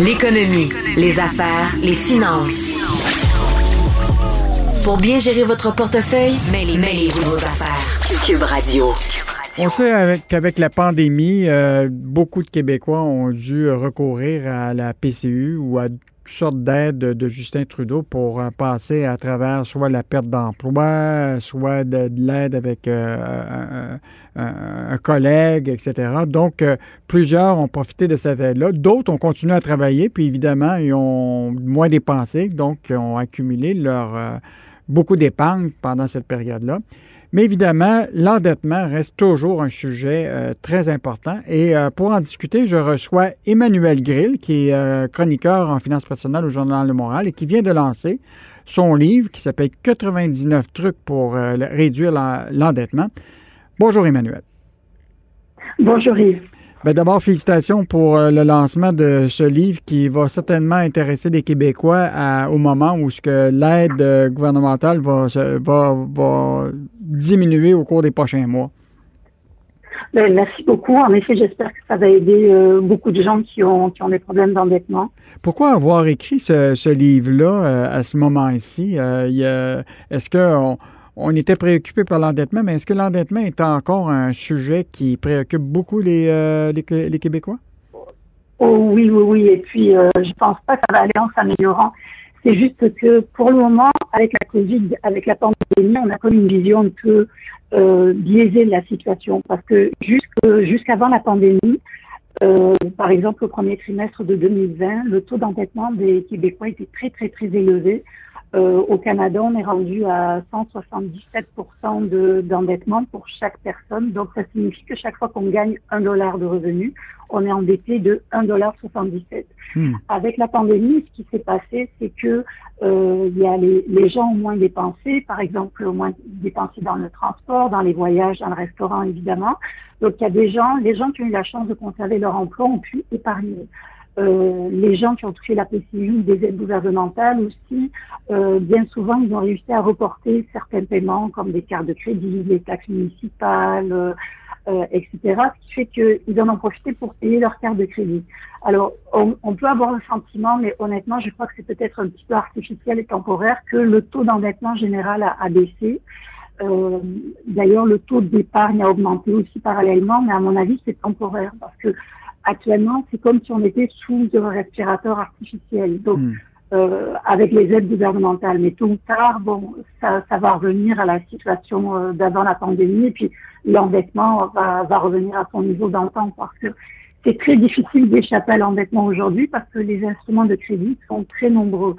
L'économie, les affaires, les finances. Pour bien gérer votre portefeuille, mêlez-vous vos affaires. Cube Radio. On sait qu'avec la pandémie, euh, beaucoup de Québécois ont dû recourir à la PCU ou à toutes sortes d'aides de Justin Trudeau pour euh, passer à travers soit la perte d'emploi, soit de, l'aide avec euh, un, collègue, etc. Donc, plusieurs ont profité de cette aide-là. D'autres ont continué à travailler, puis évidemment, ils ont moins dépensé, donc ils ont accumulé leur beaucoup d'épargne pendant cette période-là. Mais évidemment, l'endettement reste toujours un sujet euh, très important. Et euh, pour en discuter, je reçois Emmanuel Grill, qui est euh, chroniqueur en finances personnelles au Journal de Montréal et qui vient de lancer son livre qui s'appelle 99 trucs pour réduire l'endettement. Bonjour Emmanuel. Bonjour Yves. Ben, d'abord, félicitations pour le lancement de ce livre qui va certainement intéresser les Québécois au moment où l'aide gouvernementale va, va, diminuer au cours des prochains mois. Ben, merci beaucoup. En effet, j'espère que ça va aider euh, beaucoup de gens qui ont, qui ont des problèmes d'endettement. Pourquoi avoir écrit ce, livre-là à ce moment-ci? Est-ce qu'on on était préoccupé par l'endettement, mais est-ce que l'endettement est encore un sujet qui préoccupe beaucoup les, euh, les, Québécois? Oh, oui, oui, oui. Et puis, euh, je pense pas que ça va aller en s'améliorant. C'est juste que pour le moment, avec la COVID, avec la pandémie, on a comme une vision un peu euh, biaisée de la situation. Parce que jusqu'avant la pandémie, euh, par exemple, au premier trimestre de 2020, le taux d'endettement des Québécois était très, très, très élevé. Euh, au Canada, on est rendu à 177% d'endettement pour chaque personne. Donc, ça signifie que chaque fois qu'on gagne un dollar de revenu, on est endetté de 1,77$. Hmm. Avec la pandémie, ce qui s'est passé, c'est que euh, il y a les, les, gens ont moins dépensé, par exemple, au moins dépensé dans le transport, dans les voyages, dans le restaurant, évidemment. Donc, il y a des gens, les gens qui ont eu la chance de conserver leur emploi ont pu épargner. Euh, les gens qui ont touché la PCU, des aides gouvernementales aussi, euh, bien souvent, ils ont réussi à reporter certains paiements comme des cartes de crédit, les taxes municipales, euh, etc. Ce qui fait qu'ils en ont profité pour payer leurs cartes de crédit. Alors, on, peut avoir le sentiment, mais honnêtement, je crois que c'est peut-être un petit peu artificiel et temporaire que le taux d'endettement général a, a baissé. D'ailleurs, le taux d'épargne a augmenté aussi parallèlement, mais à mon avis, c'est temporaire parce que actuellement, c'est comme si on était sous un respirateur artificiel. Donc, hmm. euh, avec les aides gouvernementales. Mais tôt ou tard, bon, ça, ça va revenir à la situation euh, d'avant la pandémie et puis l'endettement va, va revenir à son niveau d'antan parce que c'est très difficile d'échapper à l'endettement aujourd'hui parce que les instruments de crédit sont très nombreux.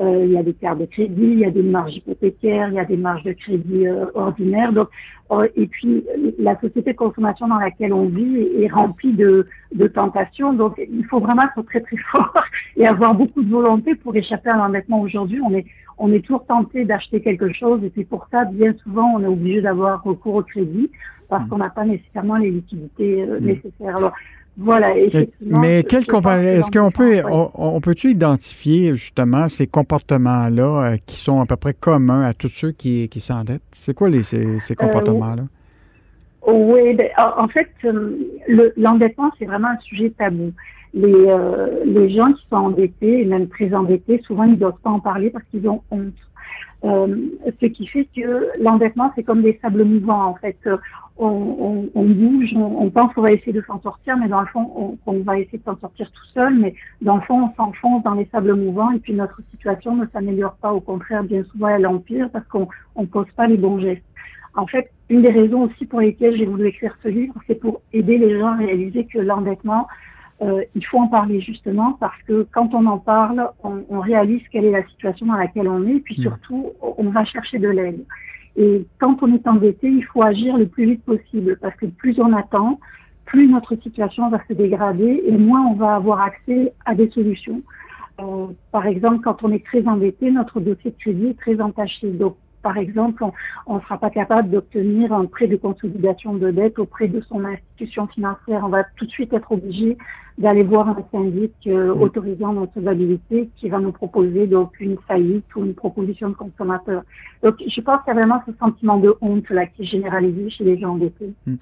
Euh, il y a des cartes de crédit, il y a des marges hypothécaires, il y a des marges de crédit euh, ordinaires. Donc, euh, et puis, la société de consommation dans laquelle on vit est, remplie de, de, tentations. Donc, il faut vraiment être très, très fort et avoir beaucoup de volonté pour échapper à l'endettement. Aujourd'hui, on est, on est toujours tenté d'acheter quelque chose et puis pour ça, bien souvent, on est obligé d'avoir recours au crédit parce mmh. qu'on n'a pas nécessairement les liquidités mmh. nécessaires. Alors, voilà, Mais quel est-ce qu'on peut on, peut-tu identifier justement ces comportements-là euh, qui sont à peu près communs à tous ceux qui, qui s'endettent? C'est quoi les, ces, euh, comportements-là? oui, ben, en fait, euh, l'endettement, c'est vraiment un sujet tabou. Les, les gens qui sont endettés, et même très endettés, souvent ils ne doivent pas en parler parce qu'ils ont honte. ce qui fait que l'endettement, c'est comme des sables mouvants, en fait on, bouge, on, pense qu'on va essayer de s'en sortir, mais dans le fond, on, va essayer de s'en sortir tout seul, mais dans le fond, on s'enfonce dans les sables mouvants et puis notre situation ne s'améliore pas. Au contraire, bien souvent, elle empire parce qu'on ne pose pas les bons gestes. En fait, une des raisons aussi pour lesquelles j'ai voulu écrire ce livre, c'est pour aider les gens à réaliser que l'endettement, euh, il faut en parler justement parce que quand on en parle, on, on, réalise quelle est la situation dans laquelle on est, et puis mmh. surtout, on va chercher de l'aide. Et quand on est endetté, il faut agir le plus vite possible parce que plus on attend, plus notre situation va se dégrader et moins on va avoir accès à des solutions. Euh, par exemple, quand on est très endetté, notre dossier de crédit est très entaché. Donc, par exemple, on ne sera pas capable d'obtenir un prêt de consolidation de dette auprès de son financière. On va tout de suite être obligé d'aller voir un syndic euh, mm. autorisant notre validité qui va nous proposer donc une faillite ou une proposition de consommateur. Donc je pense qu'il y a vraiment ce sentiment de honte là qui est généralisé chez les gens endettés. Mm.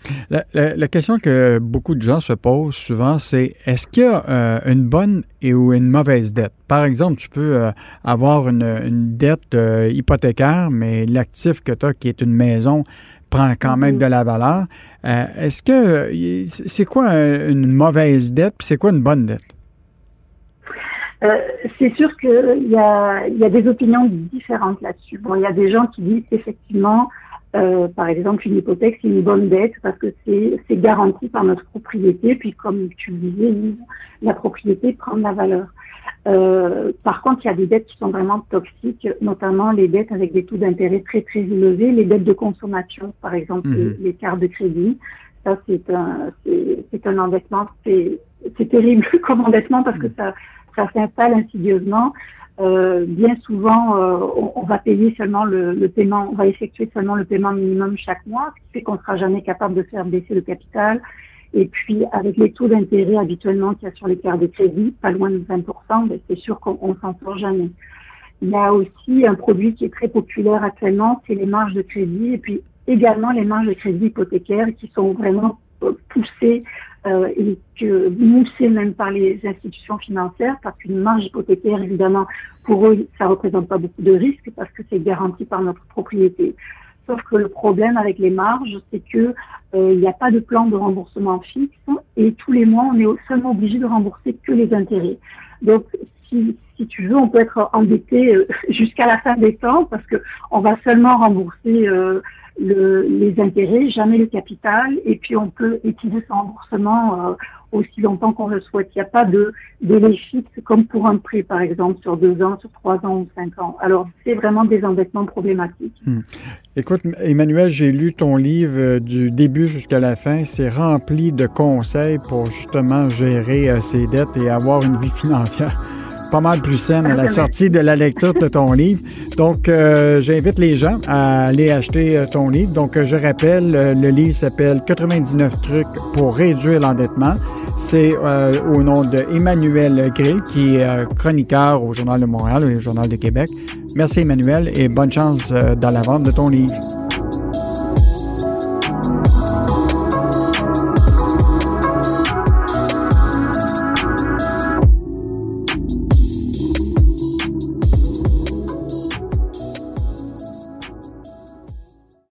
La, question que beaucoup de gens se posent souvent, c'est est-ce qu'il y a euh, une bonne et ou une mauvaise dette? Par exemple, tu peux euh, avoir une, une dette hypothécaire, mais l'actif que tu as, qui est une maison, prend quand même mm-hmm. de la valeur. Euh, est-ce que c'est quoi une mauvaise dette puis c'est quoi une bonne dette? Euh, c'est sûr qu'il y a, y a des opinions différentes là-dessus. Bon, il y a des gens qui disent effectivement, euh, par exemple, une hypothèque, c'est une bonne dette parce que c'est garanti par notre propriété. Puis, comme tu le disais, la propriété prend de la valeur. Euh, par contre, il y a des dettes qui sont vraiment toxiques, notamment les dettes avec des taux d'intérêt très très élevés, les dettes de consommation, par exemple mhm. les, cartes de crédit. Ça, c'est un, c'est un endettement, c'est terrible comme endettement parce que mhm. ça, ça s'installe insidieusement. Euh, bien souvent, euh, on, va payer seulement le, le, paiement, on va effectuer seulement le paiement minimum chaque mois, ce qui fait qu'on ne sera jamais capable de faire baisser le capital. Et puis, avec les taux d'intérêt habituellement qu'il y a sur les cartes de crédit, pas loin de 20%, ben, c'est sûr qu'on s'en sort jamais. Il y a aussi un produit qui est très populaire actuellement, c'est les marges de crédit et puis également les marges de crédit hypothécaires qui sont vraiment euh, poussées euh, et que moussées même par les institutions financières parce qu'une marge hypothécaire, évidemment, pour eux, ça représente pas beaucoup de risques parce que c'est garanti par notre propriété. Sauf que le problème avec les marges, c'est que euh, il n'y a pas de plan de remboursement fixe et tous les mois, on est seulement obligé de rembourser que les intérêts. Donc, si, tu veux, on peut être endetté euh, jusqu'à la fin des temps parce que on va seulement rembourser euh, le, les intérêts, jamais le capital, et puis on peut utiliser ce remboursement aussi longtemps qu'on le souhaite. Il n'y a pas de délai fixe comme pour un prêt, par exemple, sur deux ans, sur trois ans ou cinq ans. Alors, c'est vraiment des endettements problématiques. Hmm. Écoute, Emmanuel, j'ai lu ton livre euh, du début jusqu'à la fin. C'est rempli de conseils pour justement gérer euh, ses dettes et avoir une vie financière pas mal plus saine à la sortie de la lecture de ton livre. Donc, euh, j'invite les gens à aller acheter euh, ton livre. Donc, euh, je rappelle, le livre s'appelle 99 trucs pour réduire l'endettement. C'est au nom de Emmanuel Gray, qui est chroniqueur au Journal de Montréal et au Journal de Québec. Merci Emmanuel et bonne chance dans la vente de ton livre.